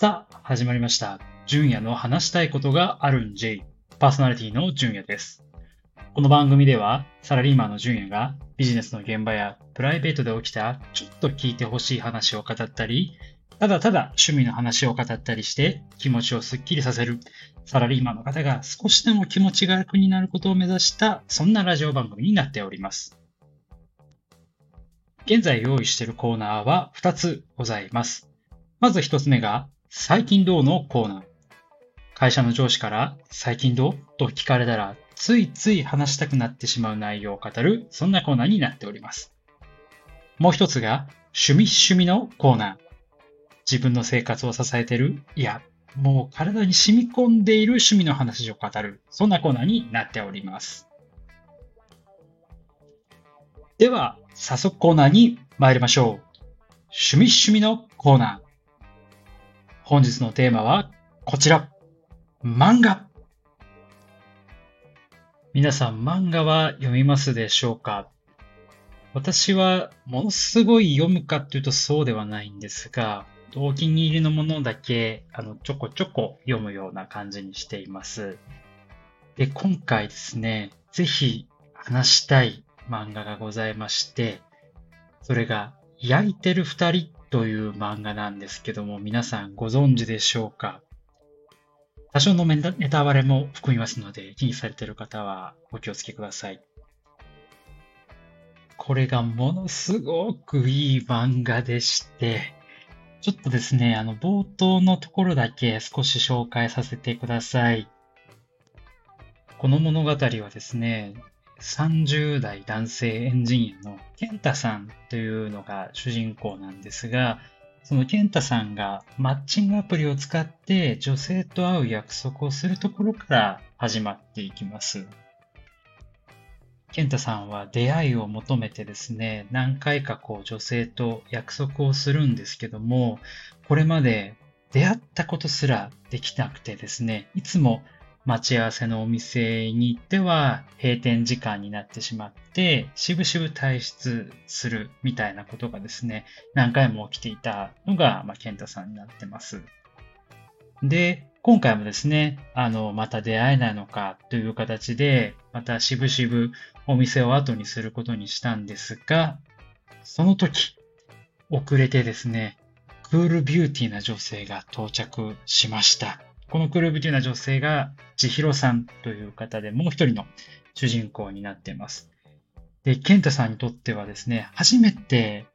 さあ、始まりました。純也の話したいことがあるん J。パーソナリティの純也です。この番組では、サラリーマンの純也がビジネスの現場やプライベートで起きたちょっと聞いてほしい話を語ったり、ただただ趣味の話を語ったりして気持ちをスッキリさせるサラリーマンの方が少しでも気持ちが楽になることを目指したそんなラジオ番組になっております。現在用意しているコーナーは2つございます。まず1つ目が最近どうのコーナー。会社の上司から最近どうと聞かれたらついつい話したくなってしまう内容を語るそんなコーナーになっております。もう一つが趣味趣味のコーナー。自分の生活を支えている、いや、もう体に染み込んでいる趣味の話を語る、そんなコーナーになっております。では、早速コーナーに参りましょう。趣味趣味のコーナー。本日のテーマはこちら。漫画。皆さん漫画は読みますでしょうか？私はものすごい読むかっていうとそうではないんですが、お気に入りのものだけ、あの、ちょこちょこ読むような感じにしています。で、今回ですね、ぜひ話したい漫画がございまして、それが、焼いてる二人という漫画なんですけども、皆さんご存知でしょうか？多少のネタネタバレも含みますので、気にされている方はお気をつけください。これがものすごくいい漫画でして、ちょっとですね、あの、冒頭のところだけ少し紹介させてください。この物語はですね、30代男性エンジニアの健太さんというのが主人公なんですが、その健太さんがマッチングアプリを使って女性と会う約束をするところから始まっていきます。健太さんは出会いを求めてですね、何回かこう女性と約束をするんですけども、これまで出会ったことすらできなくてですね、いつも待ち合わせのお店に行っては閉店時間になってしまって、しぶしぶ退出するみたいなことがですね、何回も起きていたのが、まあ、健太さんになってます。で、今回もですね、あの、また出会えないのかという形で、またしぶしぶお店を後にすることにしたんですが、その時、遅れてですね、クールビューティーな女性が到着しました。このクールビューティーな女性が千尋さんという方でもう一人の主人公になっています。で、ケンタさんにとってはですね、初めて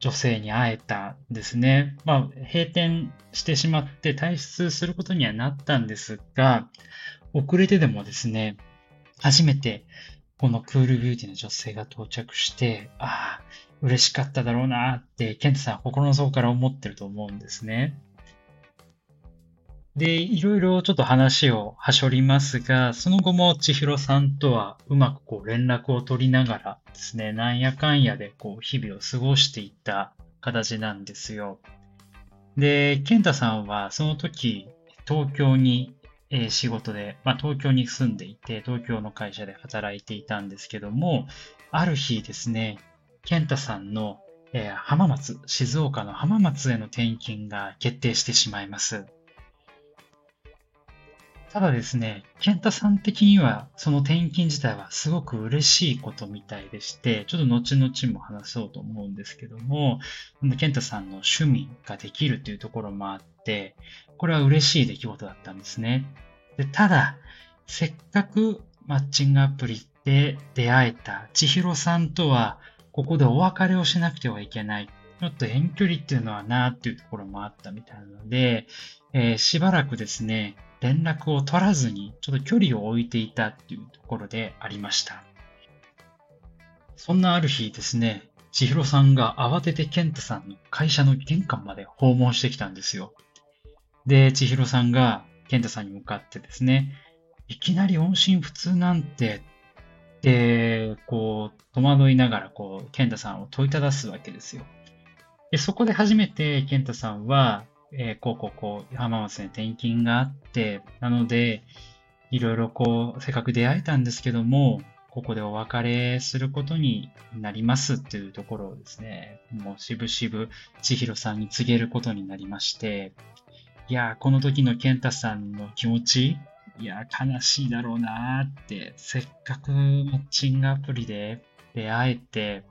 女性に会えたんですね。まあ、閉店してしまって退出することにはなったんですが、遅れてでもですね、初めてこのクールビューティーな女性が到着して、ああ、嬉しかっただろうなって、ケンタさんは心の底から思ってると思うんですね。で、いろいろちょっと話をはしょりますが、その後も千尋さんとはうまくこう連絡を取りながらですね、なんやかんやでこう日々を過ごしていった形なんですよ。で、健太さんはその時、東京に、えー仕事で、まあ、東京に住んでいて、東京の会社で働いていたんですけども、ある日ですね、健太さんの、えー浜松、静岡の浜松への転勤が決定してしまいます。ただですね、健太さん的には、その転勤自体はすごく嬉しいことみたいでして、ちょっと後々も話そうと思うんですけども、健太さんの趣味ができるというところもあって、これは嬉しい出来事だったんですね。でただ、せっかくマッチングアプリで出会えた千尋さんとは、ここでお別れをしなくてはいけない。ちょっと遠距離っていうのはなっていうところもあったみたいなので、えーしばらくですね、連絡を取らずに、ちょっと距離を置いていたっていうところでありました。そんなある日ですね、千尋さんが慌てて健太さんの会社の玄関まで訪問してきたんですよ。で、千尋さんが健太さんに向かってですね、いきなり音信不通なんて、で、こう、戸惑いながら、こう、健太さんを問いただすわけですよ。で、そこで初めて健太さんは、えーこうこうこう、浜松に転勤があって、なので、いろいろこう、せっかく出会えたんですけども、ここでお別れすることになりますっていうところをですね、もうしぶしぶ千尋さんに告げることになりまして、いや、この時の健太さんの気持ち、いや、悲しいだろうなって、せっかくマッチングアプリで出会えて、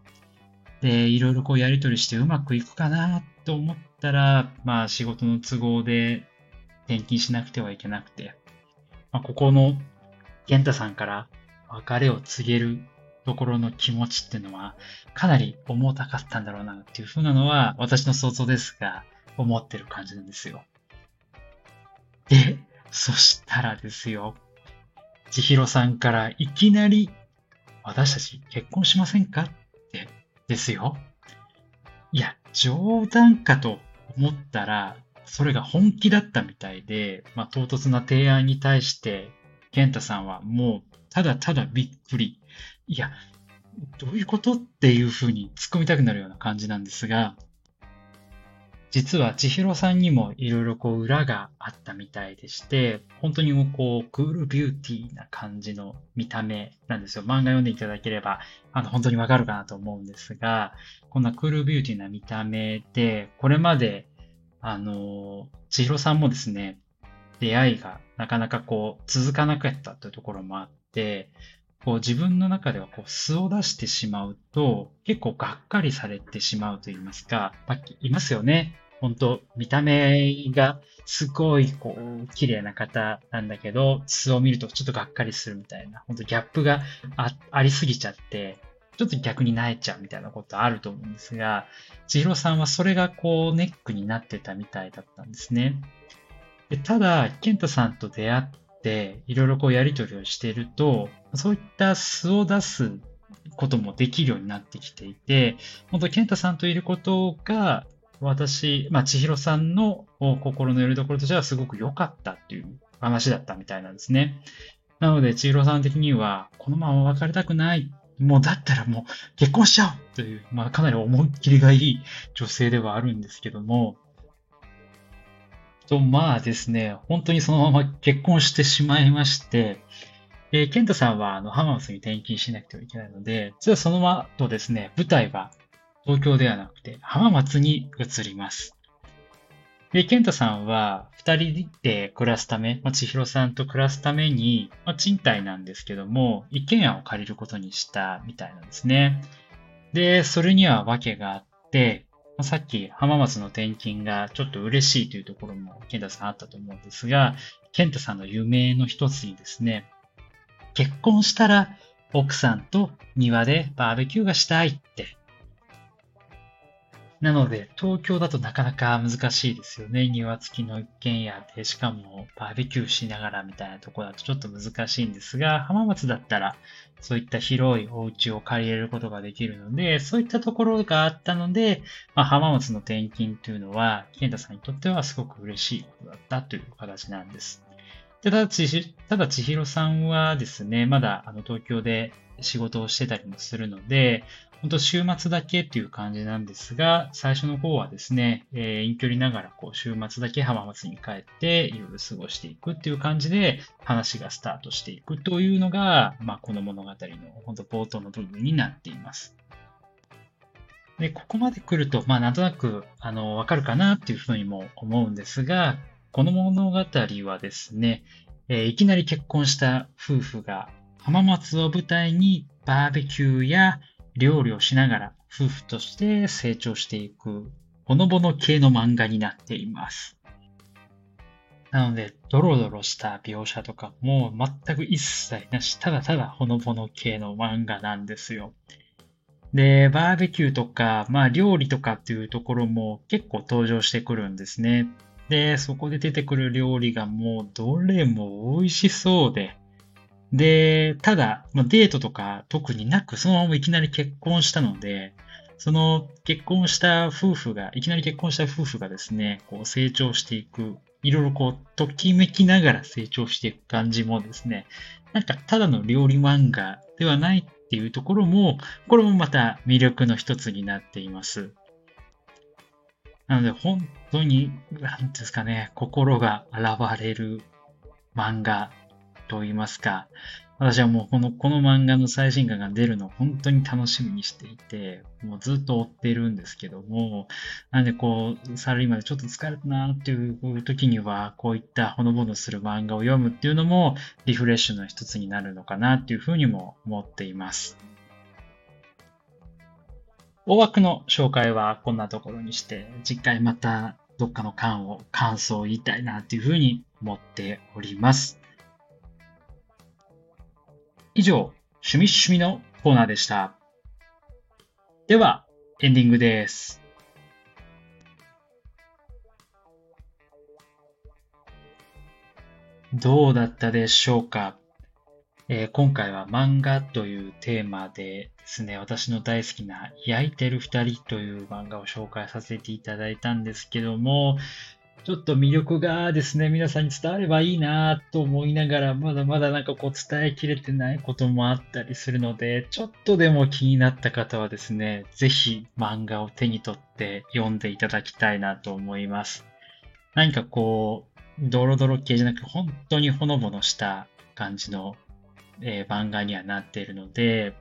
で、いろいろこうやりとりしてうまくいくかなと思ったら、まあ仕事の都合で転勤しなくてはいけなくて、まあ、ここの健太さんから別れを告げるところの気持ちっていうのは、かなり重たかったんだろうなっていうふうなのは、私の想像ですが、思ってる感じなんですよ。で、そしたらですよ、千尋さんからいきなり、私たち結婚しませんかって、ですよ。いや、冗談かと思ったら、それが本気だったみたいで、まあ、唐突な提案に対して、健太さんはもう、ただただびっくり。いや、どういうことっていうふうに突っ込みたくなるような感じなんですが、実は千尋さんにもいろいろこう裏があったみたいでして、本当にもうこうクールビューティーな感じの見た目なんですよ。漫画読んでいただければ、あの本当にわかるかなと思うんですが、こんなクールビューティーな見た目で、これまで、あの、千尋さんもですね、出会いがなかなかこう続かなかったというところもあって、こう自分の中ではこう素を出してしまうと結構がっかりされてしまうと言いますか、まあ、いますよね。本当見た目がすごいこう綺麗な方なんだけど、素を見るとちょっとがっかりするみたいな、本当ギャップがありすぎちゃって、ちょっと逆に萎えちゃうみたいなことあると思うんですが、千尋さんはそれがこうネックになってたみたいだったんですね。でただ、健太さんと出会って、いろいろこうやりとりをしていると、そういった素を出すこともできるようになってきていて、本当、健太さんといることが、私、まあ、千尋さんの心のよりどころとしてはすごく良かったっていう話だったみたいなんですね。なので、千尋さん的には、このまま別れたくない。もうだったらもう結婚しちゃうという、まあ、かなり思いっきりがいい女性ではあるんですけども、と、まあですね、本当にそのまま結婚してしまいまして、えー、ケントさんはあの浜松に転勤しなくてはいけないので、実はその後ですね、舞台は東京ではなくて浜松に移ります。で、ケントさんは二人で暮らすため、まあ、千尋さんと暮らすために、まあ、賃貸なんですけども、一軒家を借りることにしたみたいなんですね。で、それには訳があって、さっき浜松の転勤がちょっと嬉しいというところも健太さんあったと思うんですが、健太さんの夢の一つにですね、結婚したら奥さんと庭でバーベキューがしたいってなので、東京だとなかなか難しいですよね。庭付きの一軒家で、しかもバーベキューしながらみたいなところだとちょっと難しいんですが、浜松だったらそういった広いお家を借りれることができるので、そういったところがあったので、まあ、浜松の転勤というのは、健太さんにとってはすごく嬉しいことだったという形なんです。ただちひ、ただ千尋さんはですね、まだあの東京で仕事をしてたりもするので、本当週末だけっていう感じなんですが、最初の方はですね、えー、遠距離ながらこう週末だけ浜松に帰っていろいろ過ごしていくっていう感じで話がスタートしていくというのが、まあ、この物語の本当冒頭の部分になっています。で、ここまで来ると、まあなんとなく、あの、わかるかなっていうふうにも思うんですが、この物語はですね、えー、いきなり結婚した夫婦が浜松を舞台にバーベキューや料理をしながら夫婦として成長していくほのぼの系の漫画になっています。なので、ドロドロした描写とかも全く一切なし、ただただほのぼの系の漫画なんですよ。で、バーベキューとか、まあ料理とかっていうところも結構登場してくるんですね。で、そこで出てくる料理がもうどれも美味しそうで、で、ただ、まあ、デートとか特になく、そのままいきなり結婚したので、その結婚した夫婦が、いきなり結婚した夫婦がですね、こう成長していく、いろいろこう、ときめきながら成長していく感じもですね、なんかただの料理漫画ではないっていうところも、これもまた魅力の一つになっています。なので本当に、なんですかね、心が現れる漫画と言いますか、私はもうこの、この漫画の最新刊が出るのを本当に楽しみにしていて、もうずっと追ってるんですけども、なんでこう、サラリーマンでちょっと疲れたなっていう時には、こういったほのぼのする漫画を読むっていうのもリフレッシュの一つになるのかなっていうふうにも思っています。大枠の紹介はこんなところにして、次回またどっかの巻を感想を言いたいなっていうふうに思っております。以上、趣味趣味のコーナーでした。では、エンディングです。どうだったでしょうか、えー、今回は漫画というテーマでですね、私の大好きな焼いてる二人という漫画を紹介させていただいたんですけども、ちょっと魅力がですね、皆さんに伝わればいいなと思いながら、まだまだなんかこう伝えきれてないこともあったりするので、ちょっとでも気になった方はですね、ぜひ漫画を手に取って読んでいただきたいなと思います。何かこう、ドロドロ系じゃなく本当にほのぼのした感じの、えー、漫画にはなっているので、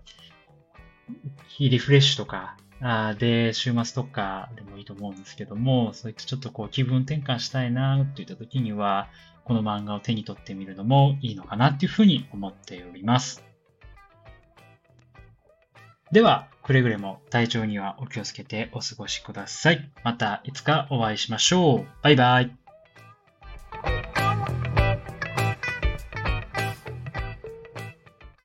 リフレッシュとかあで、週末とかでもいいと思うんですけども、そういったちょっとこう気分転換したいなっていった時には、この漫画を手に取ってみるのもいいのかなっていうふうに思っております。では、くれぐれも体調にはお気をつけてお過ごしください。またいつかお会いしましょう。バイバイ。